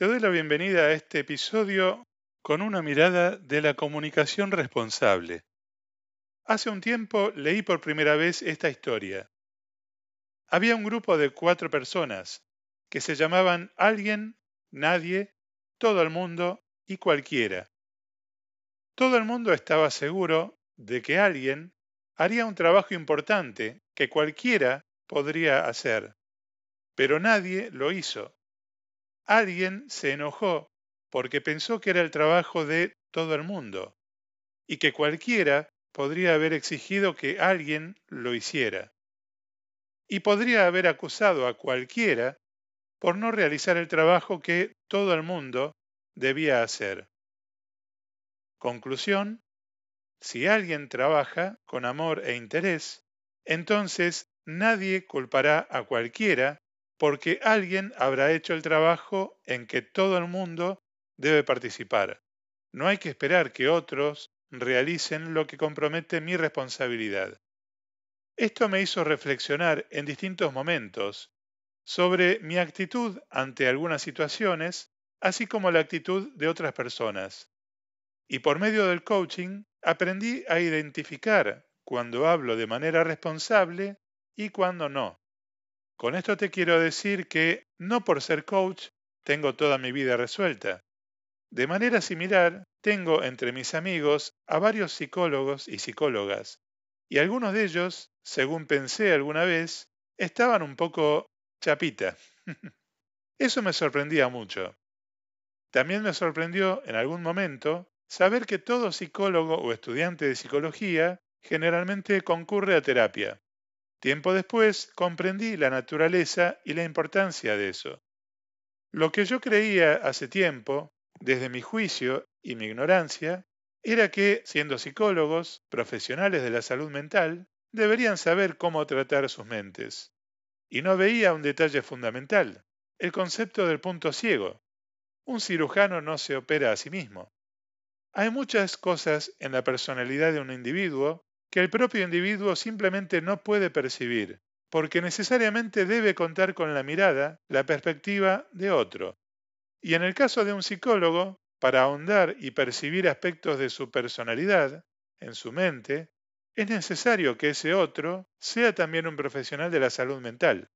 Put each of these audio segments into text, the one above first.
Te doy la bienvenida a este episodio con una mirada de la comunicación responsable. Hace un tiempo leí por primera vez esta historia. Había un grupo de cuatro personas que se llamaban alguien, nadie, todo el mundo y cualquiera. Todo el mundo estaba seguro de que alguien haría un trabajo importante que cualquiera podría hacer, pero nadie lo hizo. Alguien se enojó porque pensó que era el trabajo de todo el mundo y que cualquiera podría haber exigido que alguien lo hiciera. Y podría haber acusado a cualquiera por no realizar el trabajo que todo el mundo debía hacer. Conclusión, si alguien trabaja con amor e interés, entonces nadie culpará a cualquiera porque alguien habrá hecho el trabajo en que todo el mundo debe participar. No hay que esperar que otros realicen lo que compromete mi responsabilidad. Esto me hizo reflexionar en distintos momentos sobre mi actitud ante algunas situaciones, así como la actitud de otras personas. Y por medio del coaching aprendí a identificar cuando hablo de manera responsable y cuando no. Con esto te quiero decir que no por ser coach tengo toda mi vida resuelta. De manera similar, tengo entre mis amigos a varios psicólogos y psicólogas, y algunos de ellos, según pensé alguna vez, estaban un poco chapita. Eso me sorprendía mucho. También me sorprendió en algún momento saber que todo psicólogo o estudiante de psicología generalmente concurre a terapia. Tiempo después comprendí la naturaleza y la importancia de eso. Lo que yo creía hace tiempo, desde mi juicio y mi ignorancia, era que, siendo psicólogos, profesionales de la salud mental, deberían saber cómo tratar sus mentes. Y no veía un detalle fundamental, el concepto del punto ciego. Un cirujano no se opera a sí mismo. Hay muchas cosas en la personalidad de un individuo que el propio individuo simplemente no puede percibir, porque necesariamente debe contar con la mirada, la perspectiva de otro. Y en el caso de un psicólogo, para ahondar y percibir aspectos de su personalidad, en su mente, es necesario que ese otro sea también un profesional de la salud mental.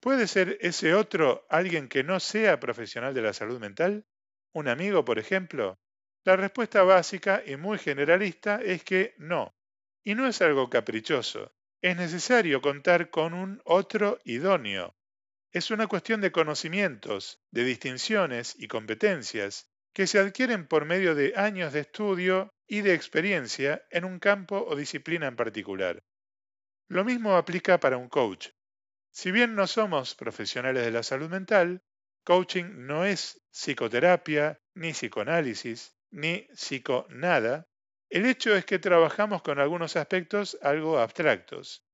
¿Puede ser ese otro alguien que no sea profesional de la salud mental? ¿Un amigo, por ejemplo? La respuesta básica y muy generalista es que no. Y no es algo caprichoso. Es necesario contar con un otro idóneo. Es una cuestión de conocimientos, de distinciones y competencias que se adquieren por medio de años de estudio y de experiencia en un campo o disciplina en particular. Lo mismo aplica para un coach. Si bien no somos profesionales de la salud mental, coaching no es psicoterapia, ni psicoanálisis, ni psiconada, el hecho es que trabajamos con algunos aspectos algo abstractos.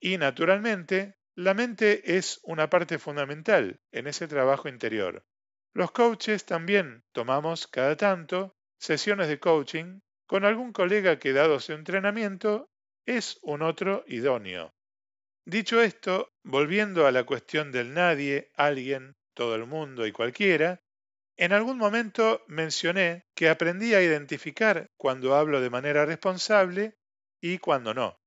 Y naturalmente, la mente es una parte fundamental en ese trabajo interior. Los coaches también tomamos cada tanto sesiones de coaching con algún colega que dado su entrenamiento es un otro idóneo. Dicho esto, volviendo a la cuestión del nadie, alguien, todo el mundo y cualquiera, en algún momento mencioné que aprendí a identificar cuando hablo de manera responsable y cuando no.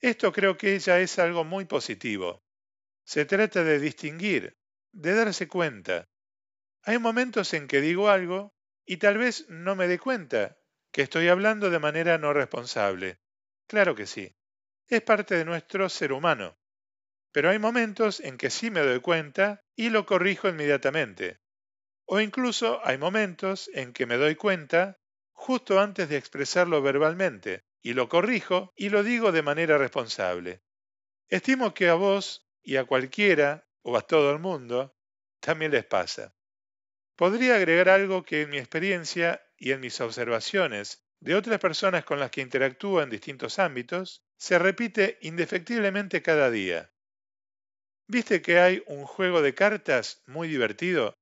Esto creo que ya es algo muy positivo. Se trata de distinguir, de darse cuenta. Hay momentos en que digo algo y tal vez no me dé cuenta que estoy hablando de manera no responsable. Claro que sí. Es parte de nuestro ser humano. Pero hay momentos en que sí me doy cuenta y lo corrijo inmediatamente. O incluso hay momentos en que me doy cuenta justo antes de expresarlo verbalmente y lo corrijo y lo digo de manera responsable. Estimo que a vos y a cualquiera o a todo el mundo también les pasa. Podría agregar algo que en mi experiencia y en mis observaciones de otras personas con las que interactúo en distintos ámbitos se repite indefectiblemente cada día. ¿Viste que hay un juego de cartas muy divertido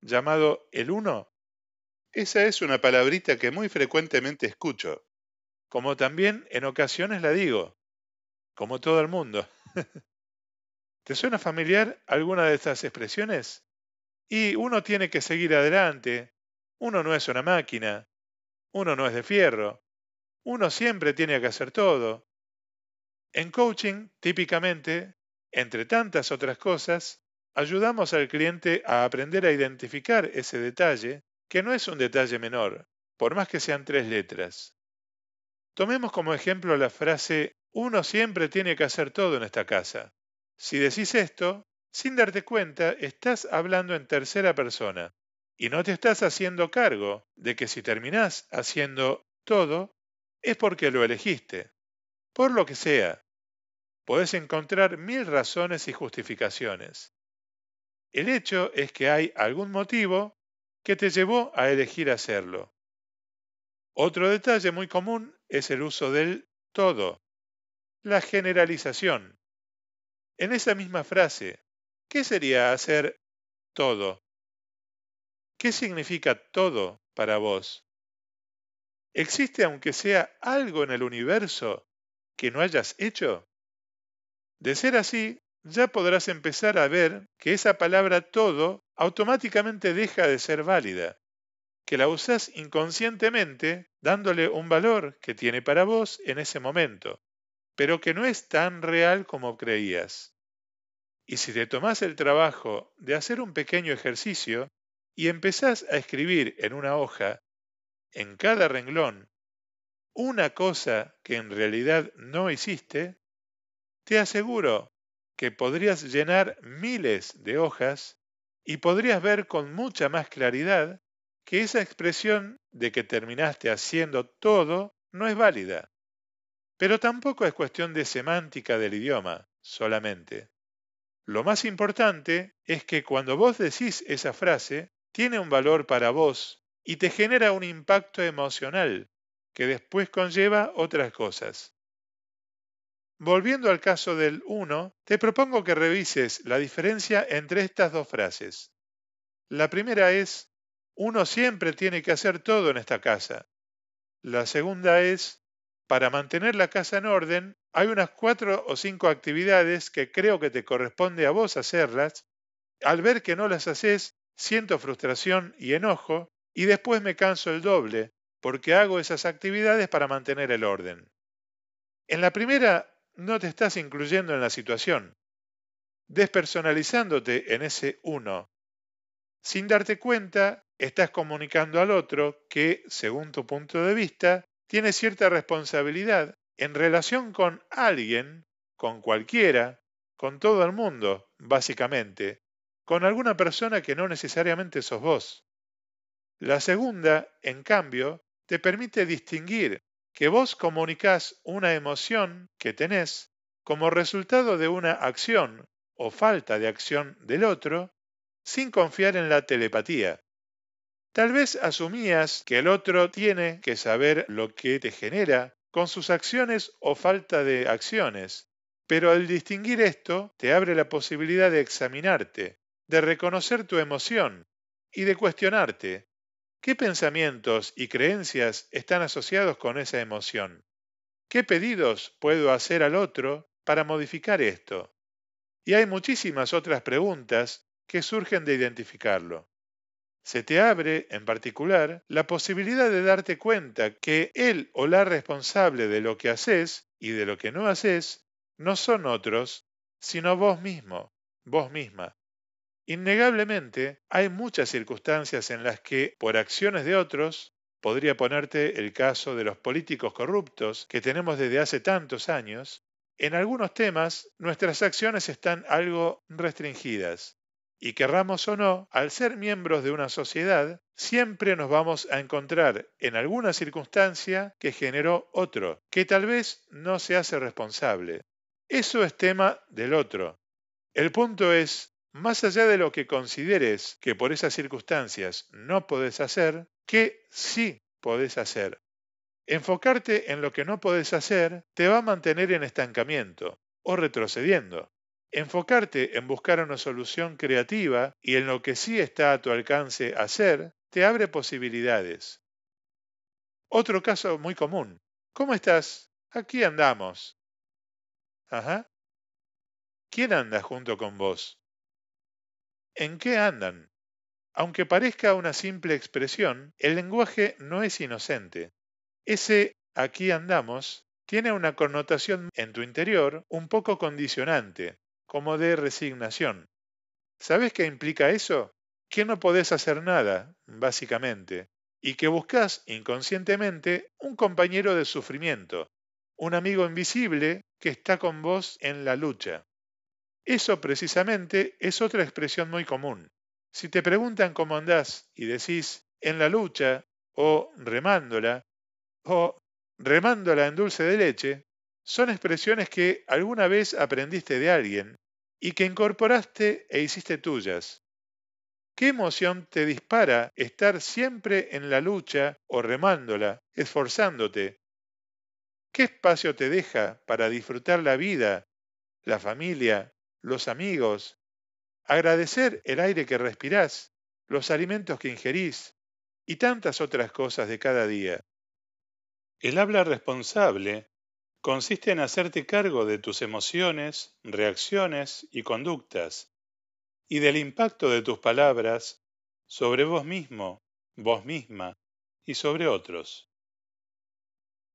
llamado el uno? Esa es una palabrita que muy frecuentemente escucho, como también en ocasiones la digo, como todo el mundo. ¿Te suena familiar alguna de estas expresiones? Y uno tiene que seguir adelante. Uno no es una máquina. Uno no es de fierro. Uno siempre tiene que hacer todo. En coaching, típicamente, entre tantas otras cosas, ayudamos al cliente a aprender a identificar ese detalle, que no es un detalle menor, por más que sean tres letras. Tomemos como ejemplo la frase, uno siempre tiene que hacer todo en esta casa. Si decís esto, sin darte cuenta, estás hablando en tercera persona y no te estás haciendo cargo de que si terminás haciendo todo, es porque lo elegiste. Por lo que sea, puedes encontrar mil razones y justificaciones. El hecho es que hay algún motivo que te llevó a elegir hacerlo. Otro detalle muy común es el uso del todo, la generalización. En esa misma frase, ¿qué sería hacer todo? ¿Qué significa todo para vos? ¿Existe aunque sea algo en el universo que no hayas hecho? De ser así, ya podrás empezar a ver que esa palabra todo automáticamente deja de ser válida, que la usás inconscientemente dándole un valor que tiene para vos en ese momento, pero que no es tan real como creías. Y si te tomás el trabajo de hacer un pequeño ejercicio y empezás a escribir en una hoja, en cada renglón, una cosa que en realidad no hiciste, te aseguro que podrías llenar miles de hojas y podrías ver con mucha más claridad que esa expresión de que terminaste haciendo todo no es válida. Pero tampoco es cuestión de semántica del idioma solamente. Lo más importante es que cuando vos decís esa frase, tiene un valor para vos y te genera un impacto emocional que después conlleva otras cosas. Volviendo al caso del 1, te propongo que revises la diferencia entre estas dos frases. La primera es, uno siempre tiene que hacer todo en esta casa. La segunda es, para mantener la casa en orden, hay unas cuatro o cinco actividades que creo que te corresponde a vos hacerlas. Al ver que no las haces, siento frustración y enojo y después me canso el doble porque hago esas actividades para mantener el orden. En la primera no te estás incluyendo en la situación, despersonalizándote en ese uno. Sin darte cuenta, estás comunicando al otro que, según tu punto de vista, tiene cierta responsabilidad en relación con alguien, con cualquiera, con todo el mundo, básicamente, con alguna persona que no necesariamente sos vos. La segunda, en cambio, te permite distinguir que vos comunicás una emoción que tenés como resultado de una acción o falta de acción del otro sin confiar en la telepatía. Tal vez asumías que el otro tiene que saber lo que te genera con sus acciones o falta de acciones, pero al distinguir esto te abre la posibilidad de examinarte, de reconocer tu emoción y de cuestionarte ¿Qué pensamientos y creencias están asociados con esa emoción? ¿Qué pedidos puedo hacer al otro para modificar esto? Y hay muchísimas otras preguntas que surgen de identificarlo. Se te abre, en particular, la posibilidad de darte cuenta que él o la responsable de lo que haces y de lo que no haces no son otros, sino vos mismo, vos misma. Innegablemente, hay muchas circunstancias en las que, por acciones de otros, podría ponerte el caso de los políticos corruptos que tenemos desde hace tantos años, en algunos temas nuestras acciones están algo restringidas. Y querramos o no, al ser miembros de una sociedad, siempre nos vamos a encontrar en alguna circunstancia que generó otro, que tal vez no se hace responsable. Eso es tema del otro. El punto es, más allá de lo que consideres que por esas circunstancias no podés hacer, ¿qué sí podés hacer? Enfocarte en lo que no podés hacer te va a mantener en estancamiento o retrocediendo. Enfocarte en buscar una solución creativa y en lo que sí está a tu alcance hacer te abre posibilidades. Otro caso muy común. ¿Cómo estás? Aquí andamos. Ajá. ¿Quién anda junto con vos? ¿En qué andan? Aunque parezca una simple expresión, el lenguaje no es inocente. Ese aquí andamos tiene una connotación en tu interior un poco condicionante, como de resignación. ¿Sabes qué implica eso? Que no podés hacer nada, básicamente, y que buscas inconscientemente un compañero de sufrimiento, un amigo invisible que está con vos en la lucha. Eso precisamente es otra expresión muy común. Si te preguntan cómo andás y decís en la lucha o remándola o remándola en dulce de leche, son expresiones que alguna vez aprendiste de alguien y que incorporaste e hiciste tuyas. ¿Qué emoción te dispara estar siempre en la lucha o remándola, esforzándote? ¿Qué espacio te deja para disfrutar la vida, la familia, los amigos, agradecer el aire que respirás, los alimentos que ingerís y tantas otras cosas de cada día? El habla responsable consiste en hacerte cargo de tus emociones, reacciones y conductas, y del impacto de tus palabras sobre vos mismo, vos misma y sobre otros.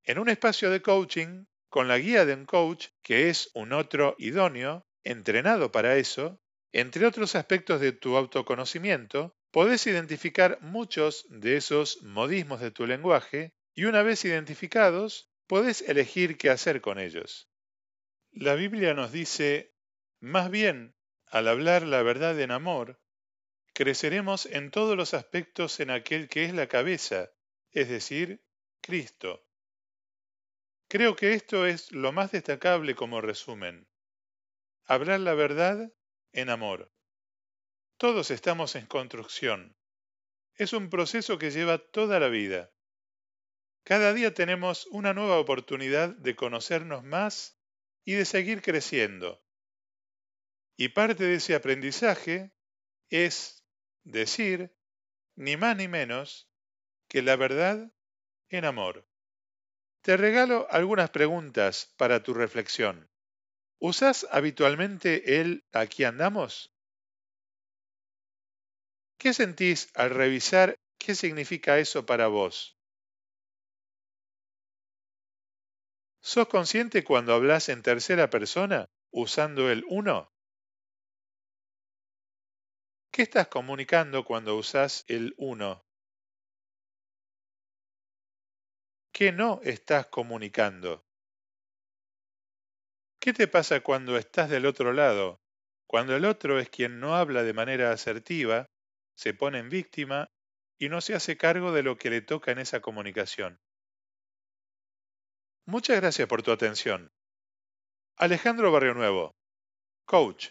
En un espacio de coaching, con la guía de un coach que es un otro idóneo, entrenado para eso, entre otros aspectos de tu autoconocimiento, podés identificar muchos de esos modismos de tu lenguaje y una vez identificados, podés elegir qué hacer con ellos. La Biblia nos dice, más bien, al hablar la verdad en amor, creceremos en todos los aspectos en aquel que es la cabeza, es decir, Cristo. Creo que esto es lo más destacable como resumen. Hablar la verdad en amor. Todos estamos en construcción. Es un proceso que lleva toda la vida. Cada día tenemos una nueva oportunidad de conocernos más y de seguir creciendo. Y parte de ese aprendizaje es decir, ni más ni menos, que la verdad en amor. Te regalo algunas preguntas para tu reflexión. ¿Usas habitualmente el aquí andamos? ¿Qué sentís al revisar qué significa eso para vos? ¿Sos consciente cuando hablas en tercera persona usando el uno? ¿Qué estás comunicando cuando usas el uno? ¿Qué no estás comunicando? ¿Qué te pasa cuando estás del otro lado? Cuando el otro es quien no habla de manera asertiva, se pone en víctima y no se hace cargo de lo que le toca en esa comunicación. Muchas gracias por tu atención. Alejandro Barrio Nuevo, coach.